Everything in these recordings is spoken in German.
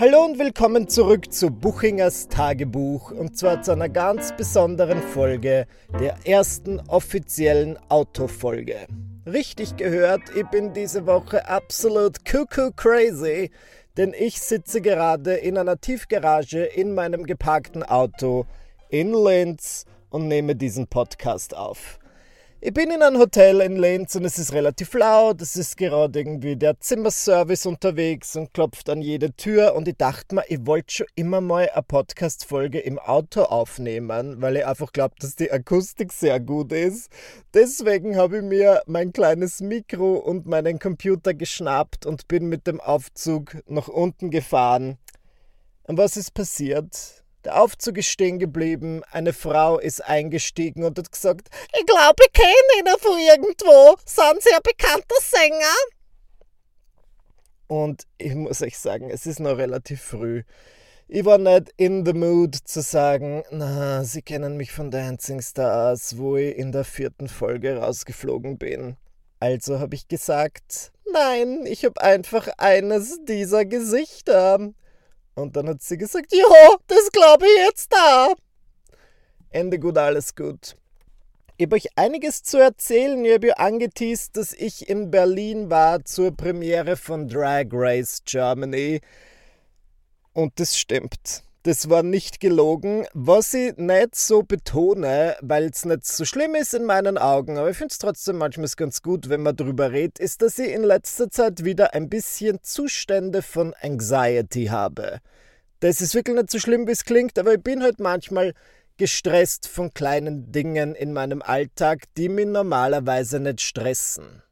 Hallo und willkommen zurück zu Buchingers Tagebuch und zwar zu einer ganz besonderen Folge, der ersten offiziellen Autofolge. Richtig gehört, ich bin diese Woche absolut cuckoo crazy, denn ich sitze gerade in einer Tiefgarage in meinem geparkten Auto in Linz und nehme diesen Podcast auf. Ich bin in einem Hotel in Linz und es ist relativ laut. Es ist gerade irgendwie der Zimmerservice unterwegs und klopft an jede Tür. Und ich dachte mir, ich wollte schon immer mal eine Podcast-Folge im Auto aufnehmen, weil ich einfach glaube, dass die Akustik sehr gut ist. Deswegen habe ich mir mein kleines Mikro und meinen Computer geschnappt und bin mit dem Aufzug nach unten gefahren. Und was ist passiert? Der Aufzug ist stehen geblieben, eine Frau ist eingestiegen und hat gesagt, ich glaube, ich kenne ihn von irgendwo. Sind Sie ein bekannter Sänger? Und ich muss euch sagen, es ist noch relativ früh. Ich war nicht in the mood zu sagen, na, Sie kennen mich von Dancing Stars, wo ich in der vierten Folge rausgeflogen bin. Also habe ich gesagt, nein, ich habe einfach eines dieser Gesichter. Und dann hat sie gesagt, ja, das glaube ich jetzt da. Ende gut, alles gut. Ich habe euch einiges zu erzählen. Ich habe ja angeteased, dass ich in Berlin war zur Premiere von Drag Race Germany. Und das stimmt. Das war nicht gelogen. Was ich nicht so betone, weil es nicht so schlimm ist in meinen Augen, aber ich finde es trotzdem manchmal ganz gut, wenn man darüber redet, ist, dass ich in letzter Zeit wieder ein bisschen Zustände von Anxiety habe. Das ist wirklich nicht so schlimm, wie es klingt, aber ich bin halt manchmal gestresst von kleinen Dingen in meinem Alltag, die mich normalerweise nicht stressen.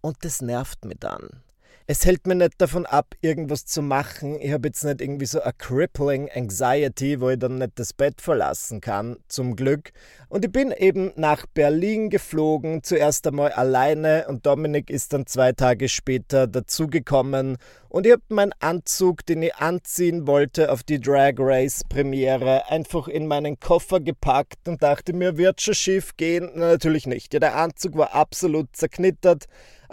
Und das nervt mich dann es hält mir nicht davon ab, irgendwas zu machen. Ich habe jetzt nicht irgendwie so a crippling anxiety, wo ich dann nicht das Bett verlassen kann, zum Glück. Und ich bin eben nach Berlin geflogen, zuerst einmal alleine und Dominik ist dann zwei Tage später dazugekommen. Und ich habe meinen Anzug, den ich anziehen wollte auf die Drag Race Premiere, einfach in meinen Koffer gepackt und dachte mir, wird schon schief gehen? Na, natürlich nicht. Ja, der Anzug war absolut zerknittert.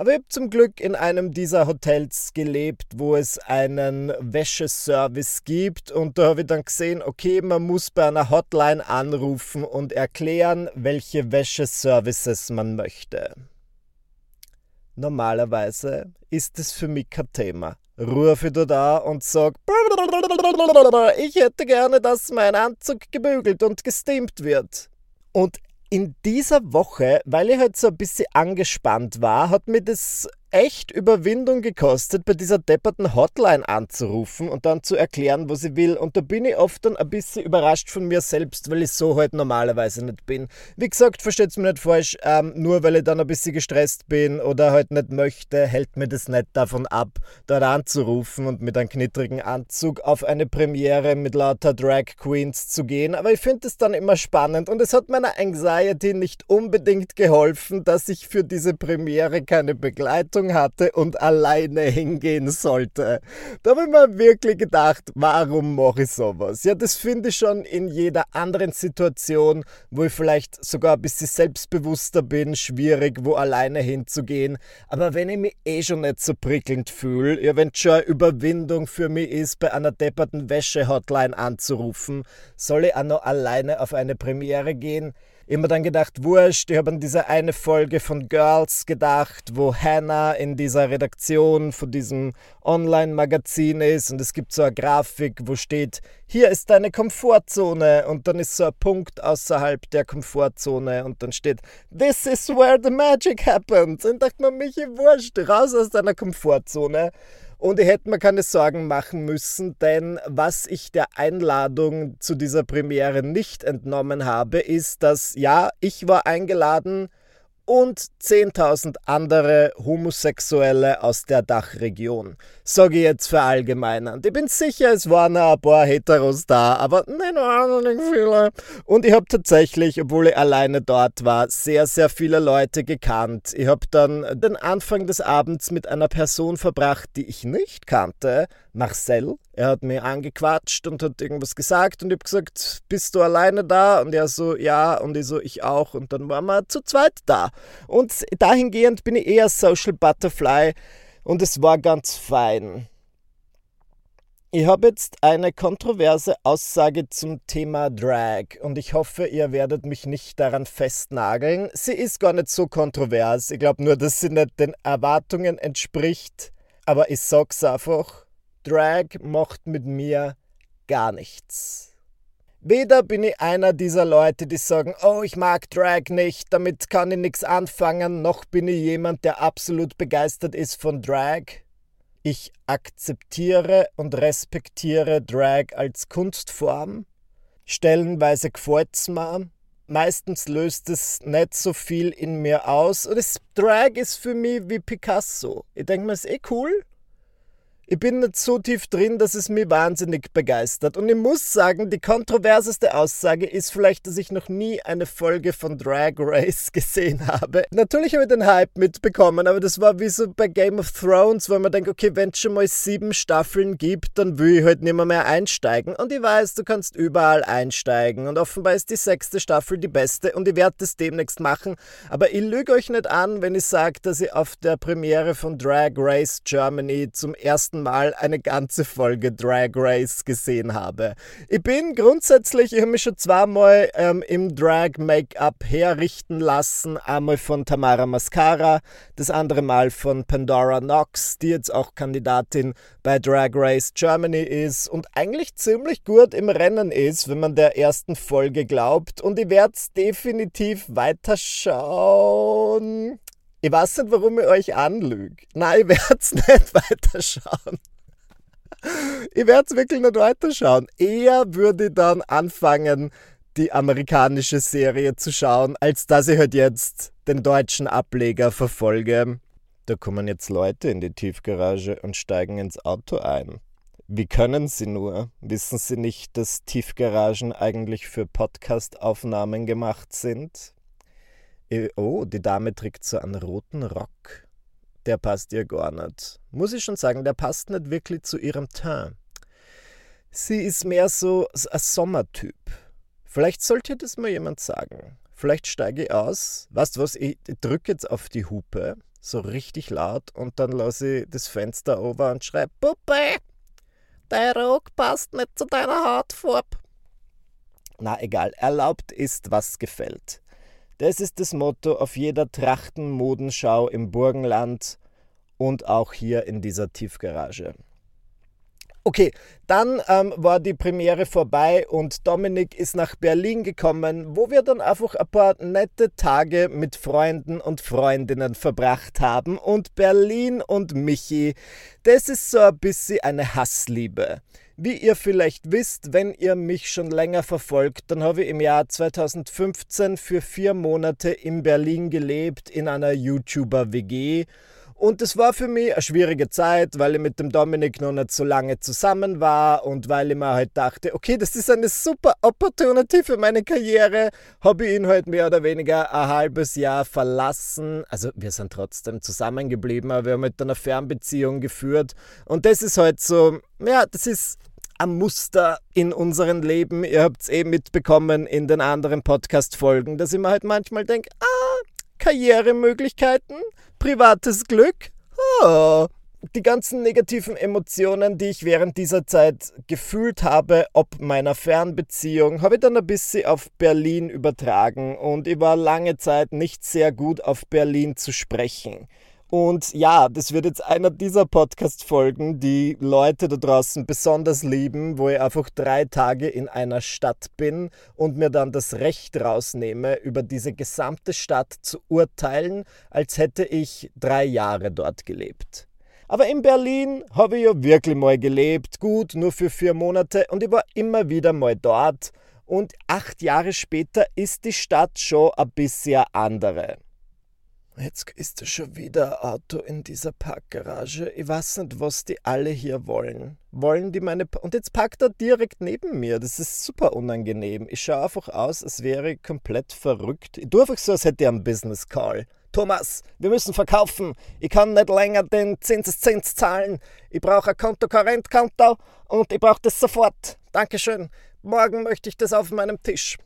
Aber ich habe zum Glück in einem dieser Hotels gelebt, wo es einen Wäscheservice gibt. Und da habe ich dann gesehen, okay, man muss bei einer Hotline anrufen und erklären, welche Wäscheservices man möchte. Normalerweise ist es für mich kein Thema. Rufe ich da und sag, ich hätte gerne, dass mein Anzug gebügelt und gesteamt wird. Und in dieser Woche, weil ich halt so ein bisschen angespannt war, hat mir das echt Überwindung gekostet, bei dieser depperten Hotline anzurufen und dann zu erklären, was ich will. Und da bin ich oft dann ein bisschen überrascht von mir selbst, weil ich so halt normalerweise nicht bin. Wie gesagt, versteht es mir nicht falsch, ähm, nur weil ich dann ein bisschen gestresst bin oder halt nicht möchte, hält mir das nicht davon ab, dort anzurufen und mit einem knittrigen Anzug auf eine Premiere mit lauter Drag Queens zu gehen. Aber ich finde es dann immer spannend und es hat meiner Anxiety nicht unbedingt geholfen, dass ich für diese Premiere keine Begleitung Verantwortung hatte und alleine hingehen sollte. Da habe ich mir wirklich gedacht, warum mache ich sowas? Ja, das finde ich schon in jeder anderen Situation, wo ich vielleicht sogar ein bisschen selbstbewusster bin, schwierig, wo alleine hinzugehen. Aber wenn ich mich eh schon nicht so prickelnd fühle, ja, wenn schon eine Überwindung für mich ist, bei einer depperten Wäsche-Hotline anzurufen, soll ich auch noch alleine auf eine Premiere gehen? Immer dann gedacht, wurscht, ich habe an diese eine Folge von Girls gedacht, wo Hannah in dieser Redaktion von diesem Online-Magazin ist und es gibt so eine Grafik, wo steht, hier ist deine Komfortzone und dann ist so ein Punkt außerhalb der Komfortzone und dann steht, this is where the magic happens. Und dachte man, mich wurscht, raus aus deiner Komfortzone. Und ich hätte mir keine Sorgen machen müssen, denn was ich der Einladung zu dieser Premiere nicht entnommen habe, ist, dass ja, ich war eingeladen, und 10.000 andere Homosexuelle aus der Dachregion. Sage ich jetzt verallgemeinernd. Ich bin sicher, es waren ein paar Heteros da, aber nicht wahnsinnig viele. Und ich habe tatsächlich, obwohl ich alleine dort war, sehr, sehr viele Leute gekannt. Ich habe dann den Anfang des Abends mit einer Person verbracht, die ich nicht kannte, Marcel. Er hat mir angequatscht und hat irgendwas gesagt und ich habe gesagt, bist du alleine da? Und er so, ja. Und ich so, ich auch. Und dann waren wir zu zweit da. Und dahingehend bin ich eher Social Butterfly und es war ganz fein. Ich habe jetzt eine kontroverse Aussage zum Thema Drag und ich hoffe, ihr werdet mich nicht daran festnageln. Sie ist gar nicht so kontrovers. Ich glaube nur, dass sie nicht den Erwartungen entspricht. Aber ich sag's einfach: Drag macht mit mir gar nichts. Weder bin ich einer dieser Leute, die sagen, oh, ich mag Drag nicht, damit kann ich nichts anfangen, noch bin ich jemand, der absolut begeistert ist von Drag. Ich akzeptiere und respektiere Drag als Kunstform. Stellenweise gefällt's mir. Meistens löst es nicht so viel in mir aus. Und das Drag ist für mich wie Picasso. Ich denke mir, ist eh cool. Ich bin nicht so tief drin, dass es mich wahnsinnig begeistert. Und ich muss sagen, die kontroverseste Aussage ist vielleicht, dass ich noch nie eine Folge von Drag Race gesehen habe. Natürlich habe ich den Hype mitbekommen, aber das war wie so bei Game of Thrones, wo man denkt, okay, wenn es schon mal sieben Staffeln gibt, dann will ich halt nicht mehr, mehr einsteigen. Und ich weiß, du kannst überall einsteigen. Und offenbar ist die sechste Staffel die beste und ich werde das demnächst machen. Aber ich lüge euch nicht an, wenn ich sage, dass ich auf der Premiere von Drag Race Germany zum ersten Mal eine ganze Folge Drag Race gesehen habe. Ich bin grundsätzlich, ich habe mich schon zweimal ähm, im Drag-Make-up herrichten lassen. Einmal von Tamara Mascara, das andere Mal von Pandora Knox, die jetzt auch Kandidatin bei Drag Race Germany ist und eigentlich ziemlich gut im Rennen ist, wenn man der ersten Folge glaubt. Und ich werde es definitiv weiterschauen. Ich weiß nicht, warum ich euch anlüge. Nein, ich werde es nicht weiterschauen. Ich werde es wirklich nicht weiterschauen. Eher würde ich dann anfangen, die amerikanische Serie zu schauen, als dass ich halt jetzt den deutschen Ableger verfolge. Da kommen jetzt Leute in die Tiefgarage und steigen ins Auto ein. Wie können sie nur? Wissen sie nicht, dass Tiefgaragen eigentlich für Podcastaufnahmen gemacht sind? Äh, oh, die Dame trägt so einen roten Rock. Der passt ihr gar nicht. Muss ich schon sagen, der passt nicht wirklich zu ihrem Teint. Sie ist mehr so ein Sommertyp. Vielleicht sollte das mal jemand sagen. Vielleicht steige ich aus. Weißt du was? Ich, drücke jetzt auf die Hupe, so richtig laut, und dann lasse ich das Fenster over und schreibe: Puppe, dein Rock passt nicht zu deiner Hautfarbe. Na egal, erlaubt ist, was gefällt. Das ist das Motto auf jeder Trachtenmodenschau im Burgenland und auch hier in dieser Tiefgarage. Okay, dann ähm, war die Premiere vorbei und Dominik ist nach Berlin gekommen, wo wir dann einfach ein paar nette Tage mit Freunden und Freundinnen verbracht haben. Und Berlin und Michi, das ist so ein bisschen eine Hassliebe. Wie ihr vielleicht wisst, wenn ihr mich schon länger verfolgt, dann habe ich im Jahr 2015 für vier Monate in Berlin gelebt, in einer YouTuber-WG. Und es war für mich eine schwierige Zeit, weil ich mit dem Dominik noch nicht so lange zusammen war und weil ich mir halt dachte, okay, das ist eine super Opportunity für meine Karriere, habe ich ihn halt mehr oder weniger ein halbes Jahr verlassen. Also wir sind trotzdem zusammengeblieben, aber wir haben halt eine Fernbeziehung geführt. Und das ist halt so, ja, das ist ein Muster in unserem Leben. Ihr habt es eh mitbekommen in den anderen Podcast-Folgen, dass ich mir halt manchmal denke, ah, Karrieremöglichkeiten, privates Glück, oh. Die ganzen negativen Emotionen, die ich während dieser Zeit gefühlt habe, ob meiner Fernbeziehung, habe ich dann ein bisschen auf Berlin übertragen und ich war lange Zeit nicht sehr gut auf Berlin zu sprechen. Und ja, das wird jetzt einer dieser Podcast-Folgen, die Leute da draußen besonders lieben, wo ich einfach drei Tage in einer Stadt bin und mir dann das Recht rausnehme, über diese gesamte Stadt zu urteilen, als hätte ich drei Jahre dort gelebt. Aber in Berlin habe ich ja wirklich mal gelebt, gut, nur für vier Monate und ich war immer wieder mal dort. Und acht Jahre später ist die Stadt schon ein bisschen andere. Jetzt ist schon wieder ein Auto in dieser Parkgarage. Ich weiß nicht, was die alle hier wollen. Wollen die meine. Pa Und jetzt parkt er direkt neben mir. Das ist super unangenehm. Ich schaue einfach aus, als wäre ich komplett verrückt. Ich tue einfach so, als hätte ich einen Business Call. Thomas, wir müssen verkaufen. Ich kann nicht länger den Zinseszins zahlen. Ich brauche ein Konto-Korrentkonto und ich brauche das sofort. Dankeschön. Morgen möchte ich das auf meinem Tisch.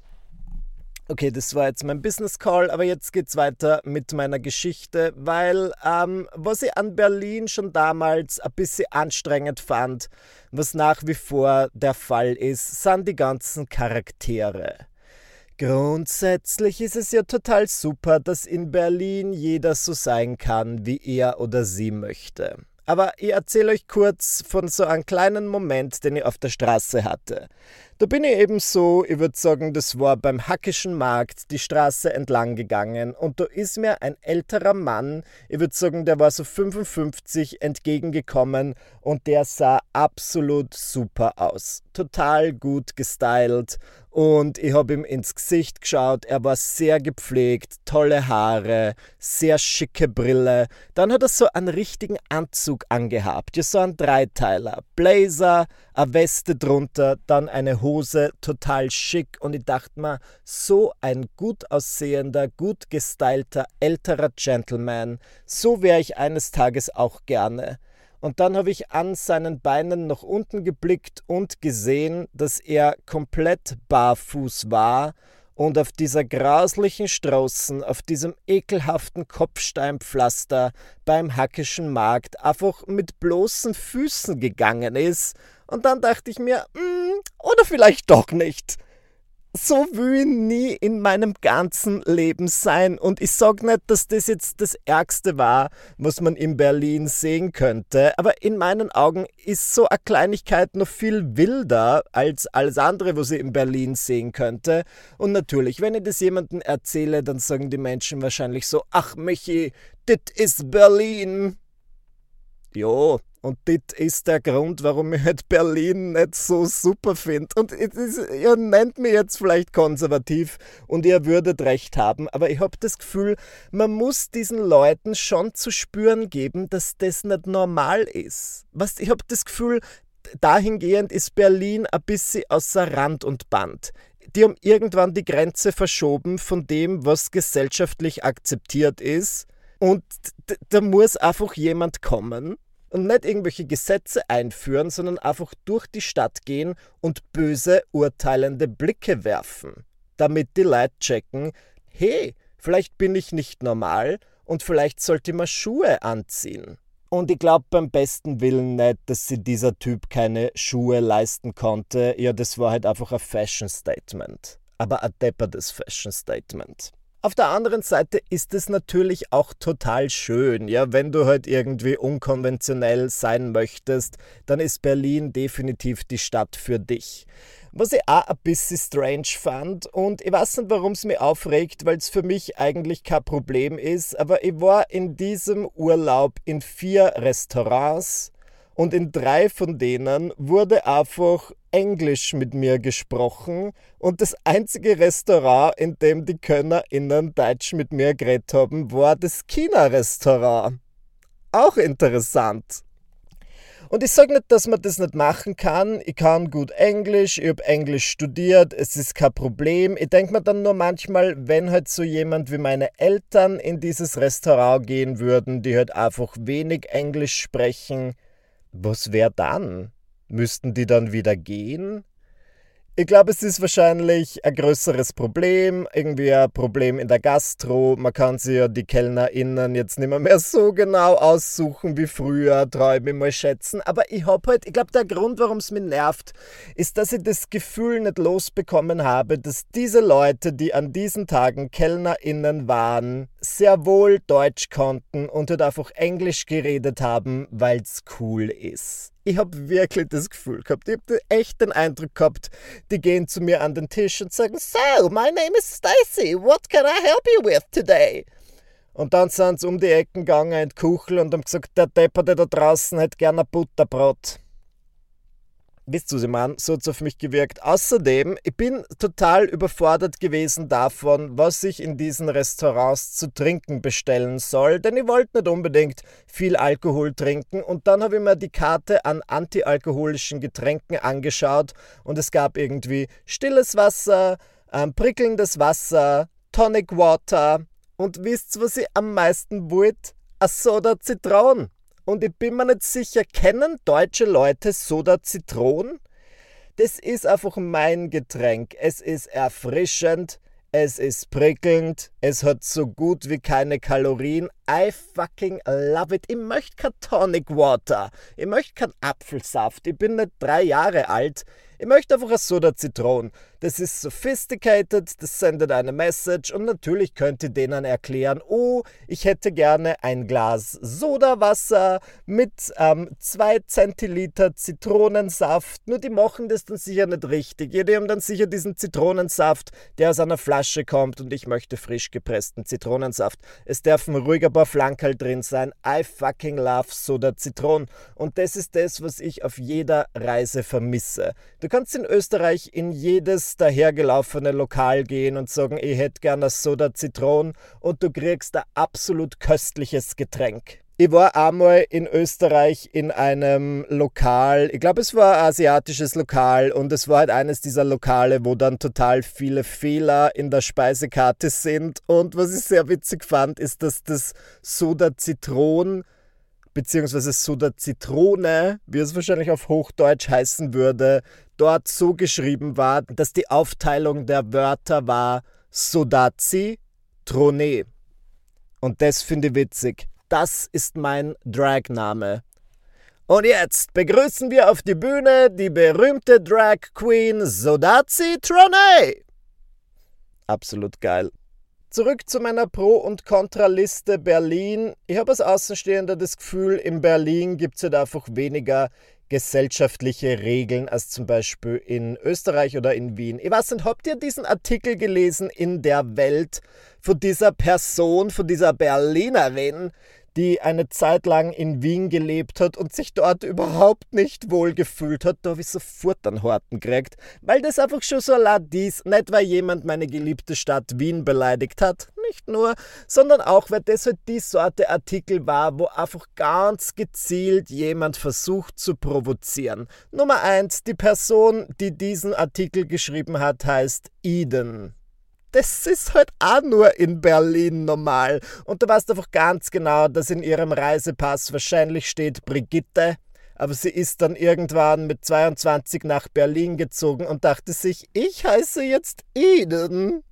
Okay, das war jetzt mein Business Call, aber jetzt geht's weiter mit meiner Geschichte, weil ähm, was ich an Berlin schon damals ein bisschen anstrengend fand, was nach wie vor der Fall ist, sind die ganzen Charaktere. Grundsätzlich ist es ja total super, dass in Berlin jeder so sein kann, wie er oder sie möchte. Aber ich erzähle euch kurz von so einem kleinen Moment, den ich auf der Straße hatte. Da bin ich eben so, ich würde sagen, das war beim Hackischen Markt die Straße entlang gegangen und da ist mir ein älterer Mann, ich würde sagen, der war so 55, entgegengekommen und der sah absolut super aus. Total gut gestylt und ich habe ihm ins Gesicht geschaut. Er war sehr gepflegt, tolle Haare, sehr schicke Brille. Dann hat er so einen richtigen Anzug angehabt. Ja, so ein Dreiteiler. Blazer, eine Weste drunter, dann eine Hose, total schick. Und ich dachte mir, so ein gut aussehender, gut gestylter, älterer Gentleman, so wäre ich eines Tages auch gerne. Und dann habe ich an seinen Beinen nach unten geblickt und gesehen, dass er komplett barfuß war und auf dieser grauslichen Straßen, auf diesem ekelhaften Kopfsteinpflaster beim Hackischen Markt einfach mit bloßen Füßen gegangen ist. Und dann dachte ich mir, mm, oder vielleicht doch nicht so will ich nie in meinem ganzen Leben sein. Und ich sage nicht, dass das jetzt das Ärgste war, was man in Berlin sehen könnte. Aber in meinen Augen ist so eine Kleinigkeit noch viel wilder als alles andere, was ich in Berlin sehen könnte. Und natürlich, wenn ich das jemandem erzähle, dann sagen die Menschen wahrscheinlich so, ach Michi, das ist Berlin. Jo, und das ist der Grund, warum ich halt Berlin nicht so super finde. Und ist, ihr nennt mich jetzt vielleicht konservativ und ihr würdet recht haben, aber ich habe das Gefühl, man muss diesen Leuten schon zu spüren geben, dass das nicht normal ist. Was, ich habe das Gefühl, dahingehend ist Berlin ein bisschen außer Rand und Band. Die haben irgendwann die Grenze verschoben von dem, was gesellschaftlich akzeptiert ist. Und da muss einfach jemand kommen und nicht irgendwelche Gesetze einführen, sondern einfach durch die Stadt gehen und böse, urteilende Blicke werfen, damit die Leute checken, hey, vielleicht bin ich nicht normal und vielleicht sollte man Schuhe anziehen. Und ich glaube beim besten Willen nicht, dass sich dieser Typ keine Schuhe leisten konnte. Ja, das war halt einfach ein Fashion Statement. Aber ein deppertes Fashion Statement. Auf der anderen Seite ist es natürlich auch total schön, ja, wenn du halt irgendwie unkonventionell sein möchtest, dann ist Berlin definitiv die Stadt für dich. Was ich auch ein bisschen strange fand und ich weiß nicht, warum es mich aufregt, weil es für mich eigentlich kein Problem ist, aber ich war in diesem Urlaub in vier Restaurants und in drei von denen wurde einfach Englisch mit mir gesprochen und das einzige Restaurant, in dem die KönnerInnen Deutsch mit mir geredet haben, war das China-Restaurant. Auch interessant. Und ich sage nicht, dass man das nicht machen kann. Ich kann gut Englisch, ich habe Englisch studiert, es ist kein Problem. Ich denke mir dann nur manchmal, wenn halt so jemand wie meine Eltern in dieses Restaurant gehen würden, die halt einfach wenig Englisch sprechen, was wäre dann? Müssten die dann wieder gehen? Ich glaube, es ist wahrscheinlich ein größeres Problem, irgendwie ein Problem in der Gastro. Man kann sich ja die KellnerInnen jetzt nicht mehr, mehr so genau aussuchen wie früher, traue ich mal schätzen. Aber ich habe halt, ich glaube, der Grund, warum es mich nervt, ist, dass ich das Gefühl nicht losbekommen habe, dass diese Leute, die an diesen Tagen KellnerInnen waren, sehr wohl Deutsch konnten und halt einfach Englisch geredet haben, weil es cool ist. Ich habe wirklich das Gefühl gehabt, ich habe echt den Eindruck gehabt, die gehen zu mir an den Tisch und sagen, So, my name is Stacy, what can I help you with today? Und dann sind sie um die Ecken gegangen in Kuchel und haben gesagt, der Depperte da draußen hätte gerne ein Butterbrot. Wisst ich meine? So hat es auf mich gewirkt. Außerdem, ich bin total überfordert gewesen davon, was ich in diesen Restaurants zu trinken bestellen soll, denn ich wollte nicht unbedingt viel Alkohol trinken. Und dann habe ich mir die Karte an antialkoholischen Getränken angeschaut und es gab irgendwie stilles Wasser, ähm, prickelndes Wasser, Tonic Water und wisst was ich am meisten wollte? A Soda Zitron. Und ich bin mir nicht sicher, kennen deutsche Leute Soda Zitron? Das ist einfach mein Getränk. Es ist erfrischend, es ist prickelnd, es hat so gut wie keine Kalorien. I fucking love it. Ich möchte kein Tonic Water. Ich möchte kein Apfelsaft. Ich bin nicht drei Jahre alt. Ich möchte einfach eine Soda Zitronen. Das ist sophisticated, das sendet eine Message und natürlich könnt ihr denen erklären, oh, ich hätte gerne ein Glas Sodawasser mit ähm, 2 Zentiliter Zitronensaft. Nur die machen das dann sicher nicht richtig. Die haben dann sicher diesen Zitronensaft, der aus einer Flasche kommt und ich möchte frisch gepressten Zitronensaft. Es dürfen ruhig ein paar Flankerl drin sein. I fucking love Soda Zitronen. Und das ist das, was ich auf jeder Reise vermisse. Du kannst in Österreich in jedes dahergelaufene Lokal gehen und sagen, ich hätte gerne Soda Zitronen und du kriegst ein absolut köstliches Getränk. Ich war einmal in Österreich in einem Lokal, ich glaube es war ein asiatisches Lokal und es war halt eines dieser Lokale, wo dann total viele Fehler in der Speisekarte sind und was ich sehr witzig fand, ist, dass das Soda Zitron bzw. Soda Zitrone, wie es wahrscheinlich auf Hochdeutsch heißen würde, dort so geschrieben war, dass die Aufteilung der Wörter war Sodazi, Trone. Und das finde ich witzig. Das ist mein Dragname. Und jetzt begrüßen wir auf die Bühne die berühmte Drag Queen Sodazi Trone. Absolut geil. Zurück zu meiner Pro- und Kontraliste Berlin. Ich habe als Außenstehender das Gefühl, in Berlin gibt es halt einfach weniger gesellschaftliche Regeln als zum Beispiel in Österreich oder in Wien. Ich weiß nicht, habt ihr diesen Artikel gelesen in der Welt von dieser Person, von dieser Berlinerin, die eine Zeit lang in Wien gelebt hat und sich dort überhaupt nicht wohl gefühlt hat, da habe ich sofort einen Horten gekriegt, weil das einfach schon so ladis, nicht weil jemand meine geliebte Stadt Wien beleidigt hat, nicht nur, sondern auch, weil das halt die Sorte Artikel war, wo einfach ganz gezielt jemand versucht zu provozieren. Nummer eins, die Person, die diesen Artikel geschrieben hat, heißt Eden das ist halt auch nur in Berlin normal. Und du weißt einfach ganz genau, dass in ihrem Reisepass wahrscheinlich steht Brigitte. Aber sie ist dann irgendwann mit 22 nach Berlin gezogen und dachte sich, ich heiße jetzt Eden.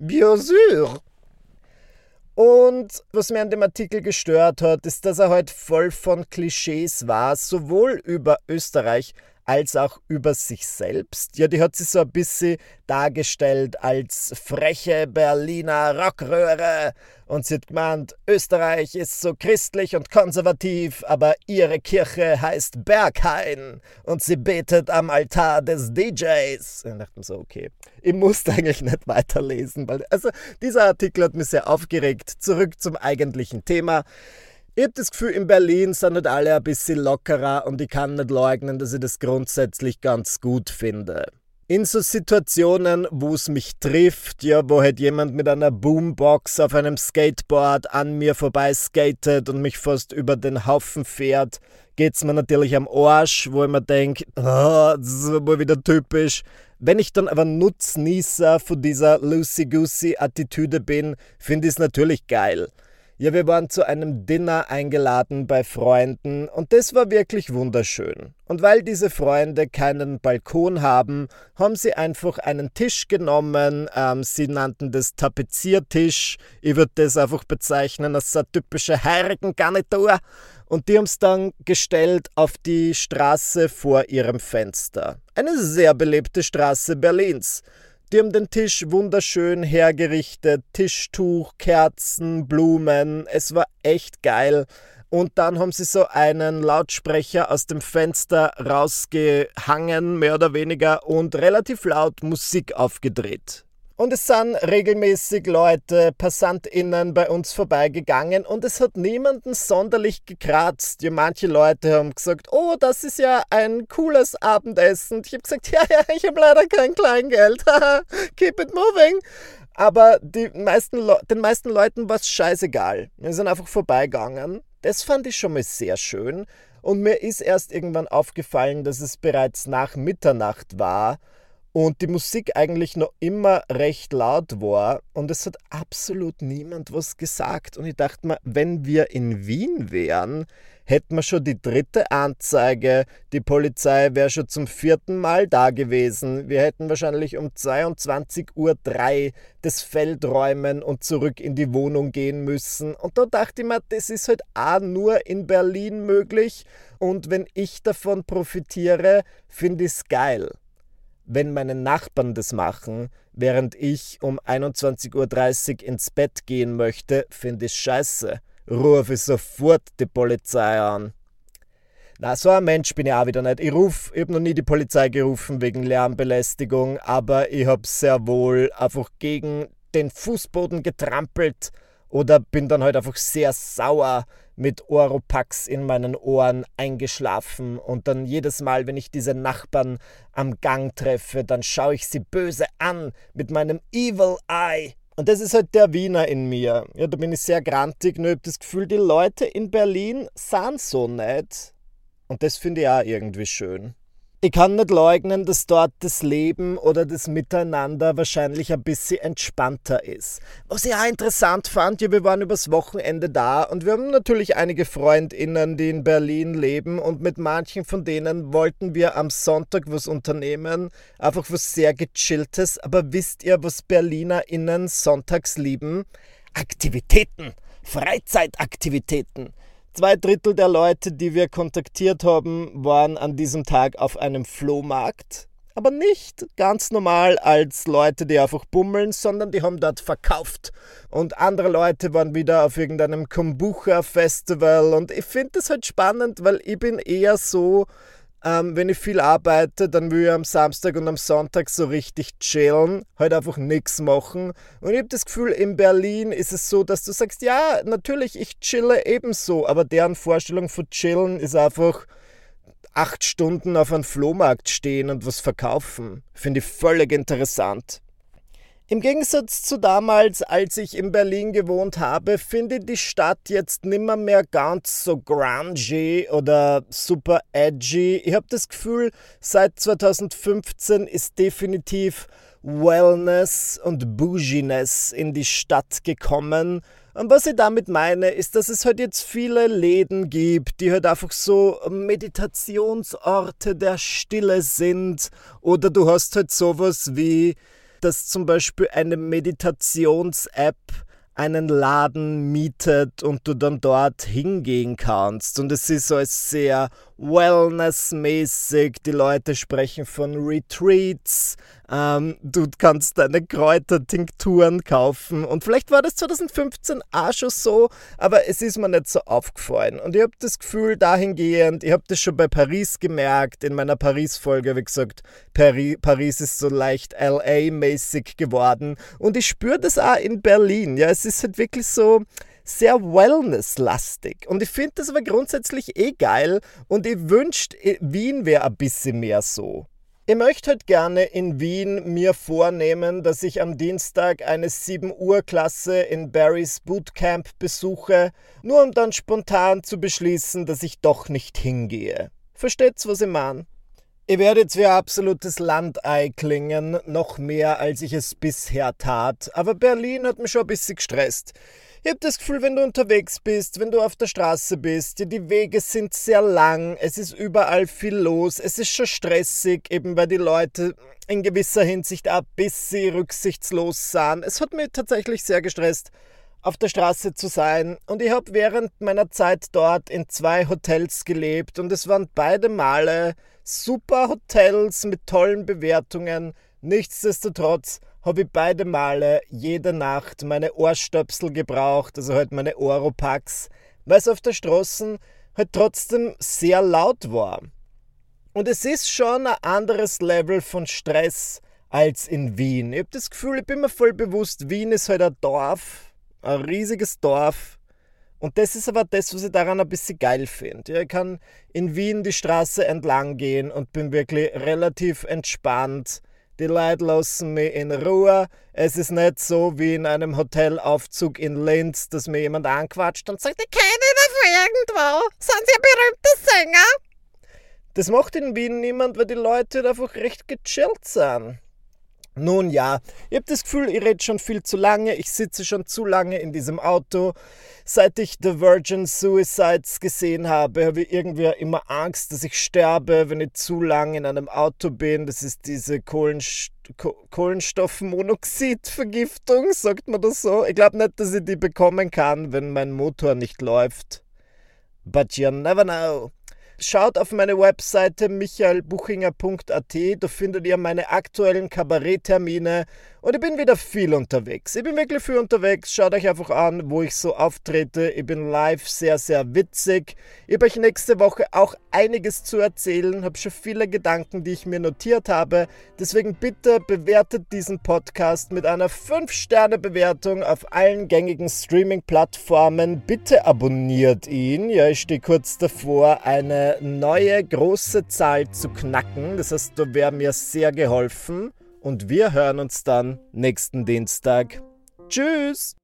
Bien sûr. Und was mir an dem Artikel gestört hat, ist, dass er halt voll von Klischees war, sowohl über Österreich als auch über sich selbst. Ja, die hat sich so ein bisschen dargestellt als freche Berliner Rockröhre und sie hat gemeint, Österreich ist so christlich und konservativ, aber ihre Kirche heißt Berghain und sie betet am Altar des DJs. Ich dachte mir so, okay, ich musste eigentlich nicht weiterlesen, weil also dieser Artikel hat mich sehr aufgeregt. Zurück zum eigentlichen Thema. Ich habe das Gefühl, in Berlin sind nicht alle ein bisschen lockerer und ich kann nicht leugnen, dass ich das grundsätzlich ganz gut finde. In so Situationen, wo es mich trifft, ja, wo halt jemand mit einer Boombox auf einem Skateboard an mir vorbei skatet und mich fast über den Haufen fährt, geht es mir natürlich am Arsch, wo ich mir denke, oh, das ist wohl wieder typisch. Wenn ich dann aber Nutznießer von dieser Lucy-Goosey-Attitüde bin, finde ich es natürlich geil. Ja, wir waren zu einem Dinner eingeladen bei Freunden und das war wirklich wunderschön. Und weil diese Freunde keinen Balkon haben, haben sie einfach einen Tisch genommen. Ähm, sie nannten das Tapeziertisch. Ich würde das einfach bezeichnen als eine typische Herrengarnitur. Und die haben es dann gestellt auf die Straße vor ihrem Fenster. Eine sehr belebte Straße Berlins. Die haben den Tisch wunderschön hergerichtet. Tischtuch, Kerzen, Blumen. Es war echt geil. Und dann haben sie so einen Lautsprecher aus dem Fenster rausgehangen, mehr oder weniger, und relativ laut Musik aufgedreht. Und es sind regelmäßig Leute, PassantInnen bei uns vorbeigegangen und es hat niemanden sonderlich gekratzt. Ja, manche Leute haben gesagt, oh, das ist ja ein cooles Abendessen. Ich habe gesagt, ja, ja, ich habe leider kein Kleingeld. Keep it moving. Aber meisten den meisten Leuten war es scheißegal. Wir sind einfach vorbeigegangen. Das fand ich schon mal sehr schön. Und mir ist erst irgendwann aufgefallen, dass es bereits nach Mitternacht war und die Musik eigentlich noch immer recht laut war und es hat absolut niemand was gesagt. Und ich dachte mir, wenn wir in Wien wären, hätten wir schon die dritte Anzeige, die Polizei wäre schon zum vierten Mal da gewesen. Wir hätten wahrscheinlich um 22.03 Uhr das Feld räumen und zurück in die Wohnung gehen müssen. Und da dachte ich mir, das ist halt auch nur in Berlin möglich und wenn ich davon profitiere, finde ich es geil wenn meine Nachbarn das machen, während ich um 21.30 Uhr ins Bett gehen möchte, finde ich scheiße. Rufe sofort die Polizei an. Na, so ein Mensch bin ich auch wieder nicht. Ich ruf, ich habe noch nie die Polizei gerufen wegen Lärmbelästigung, aber ich habe sehr wohl einfach gegen den Fußboden getrampelt oder bin dann halt einfach sehr sauer mit Oropax in meinen Ohren eingeschlafen und dann jedes Mal, wenn ich diese Nachbarn am Gang treffe, dann schaue ich sie böse an mit meinem Evil Eye. Und das ist halt der Wiener in mir. Ja, da bin ich sehr grantig, ich habe das Gefühl, die Leute in Berlin sind so nett. Und das finde ich auch irgendwie schön. Ich kann nicht leugnen, dass dort das Leben oder das Miteinander wahrscheinlich ein bisschen entspannter ist. Was ich auch interessant fand, ja, wir waren übers Wochenende da und wir haben natürlich einige FreundInnen, die in Berlin leben und mit manchen von denen wollten wir am Sonntag was unternehmen. Einfach was sehr gechilltes. Aber wisst ihr, was BerlinerInnen sonntags lieben? Aktivitäten. Freizeitaktivitäten. Zwei Drittel der Leute, die wir kontaktiert haben, waren an diesem Tag auf einem Flohmarkt. Aber nicht ganz normal als Leute, die einfach bummeln, sondern die haben dort verkauft. Und andere Leute waren wieder auf irgendeinem Kombucha-Festival. Und ich finde das halt spannend, weil ich bin eher so, ähm, wenn ich viel arbeite, dann will ich am Samstag und am Sonntag so richtig chillen, halt einfach nichts machen. Und ich habe das Gefühl, in Berlin ist es so, dass du sagst, ja, natürlich, ich chille ebenso, aber deren Vorstellung von chillen ist einfach acht Stunden auf einem Flohmarkt stehen und was verkaufen. Finde ich völlig interessant. Im Gegensatz zu damals, als ich in Berlin gewohnt habe, finde die Stadt jetzt nimmer mehr ganz so grungy oder super edgy. Ich habe das Gefühl, seit 2015 ist definitiv Wellness und Bouginess in die Stadt gekommen. Und was ich damit meine, ist, dass es halt jetzt viele Läden gibt, die halt einfach so Meditationsorte der Stille sind. Oder du hast halt sowas wie dass zum Beispiel eine Meditations-App einen Laden mietet und du dann dort hingehen kannst. Und es ist so sehr wellnessmäßig. Die Leute sprechen von Retreats. Ähm, du kannst deine Kräutertinkturen kaufen. Und vielleicht war das 2015 auch schon so, aber es ist mir nicht so aufgefallen. Und ich habe das Gefühl dahingehend, ich habe das schon bei Paris gemerkt, in meiner Paris-Folge, wie gesagt, Paris, Paris ist so leicht LA-mäßig geworden. Und ich spüre das auch in Berlin. Ja, es ist halt wirklich so sehr wellness-lastig. Und ich finde das aber grundsätzlich eh geil und ich wünschte, Wien wäre ein bisschen mehr so. Ich möchte halt gerne in Wien mir vornehmen, dass ich am Dienstag eine 7 Uhr Klasse in Barrys Bootcamp besuche, nur um dann spontan zu beschließen, dass ich doch nicht hingehe. Versteht's, was ich meine? Ich werde jetzt wie ein absolutes Landei klingen, noch mehr als ich es bisher tat, aber Berlin hat mich schon ein bisschen gestresst. Ich habe das Gefühl, wenn du unterwegs bist, wenn du auf der Straße bist, die Wege sind sehr lang, es ist überall viel los, es ist schon stressig, eben weil die Leute in gewisser Hinsicht ein bisschen rücksichtslos sind. Es hat mich tatsächlich sehr gestresst, auf der Straße zu sein. Und ich habe während meiner Zeit dort in zwei Hotels gelebt und es waren beide Male super Hotels mit tollen Bewertungen. Nichtsdestotrotz habe ich beide Male jede Nacht meine Ohrstöpsel gebraucht, also halt meine Oropax, weil es auf der Straße halt trotzdem sehr laut war. Und es ist schon ein anderes Level von Stress als in Wien. Ich habe das Gefühl, ich bin mir voll bewusst, Wien ist halt ein Dorf, ein riesiges Dorf. Und das ist aber das, was ich daran ein bisschen geil finde. Ja, ich kann in Wien die Straße entlang gehen und bin wirklich relativ entspannt die Leute lassen mich in Ruhe. Es ist nicht so wie in einem Hotelaufzug in Linz, dass mir jemand anquatscht und sagt, ich kenne ihn von irgendwo. Sind Sie ein berühmter Sänger? Das macht in Wien niemand, weil die Leute einfach recht gechillt sind. Nun ja, ich habe das Gefühl, ich rede schon viel zu lange, ich sitze schon zu lange in diesem Auto. Seit ich The Virgin Suicides gesehen habe, habe ich irgendwie immer Angst, dass ich sterbe, wenn ich zu lange in einem Auto bin. Das ist diese Kohlenst Kohlenstoffmonoxidvergiftung, sagt man das so. Ich glaube nicht, dass ich die bekommen kann, wenn mein Motor nicht läuft. But you never know. Schaut auf meine Webseite michaelbuchinger.at, da findet ihr meine aktuellen Kabaretttermine und ich bin wieder viel unterwegs. Ich bin wirklich viel unterwegs. Schaut euch einfach an, wo ich so auftrete. Ich bin live sehr, sehr witzig. Ich habe euch nächste Woche auch einiges zu erzählen. Habe schon viele Gedanken, die ich mir notiert habe. Deswegen bitte bewertet diesen Podcast mit einer 5-Sterne-Bewertung auf allen gängigen Streaming-Plattformen. Bitte abonniert ihn. Ja, ich stehe kurz davor, eine neue große Zahl zu knacken. Das heißt, da wäre mir sehr geholfen und wir hören uns dann nächsten Dienstag. Tschüss!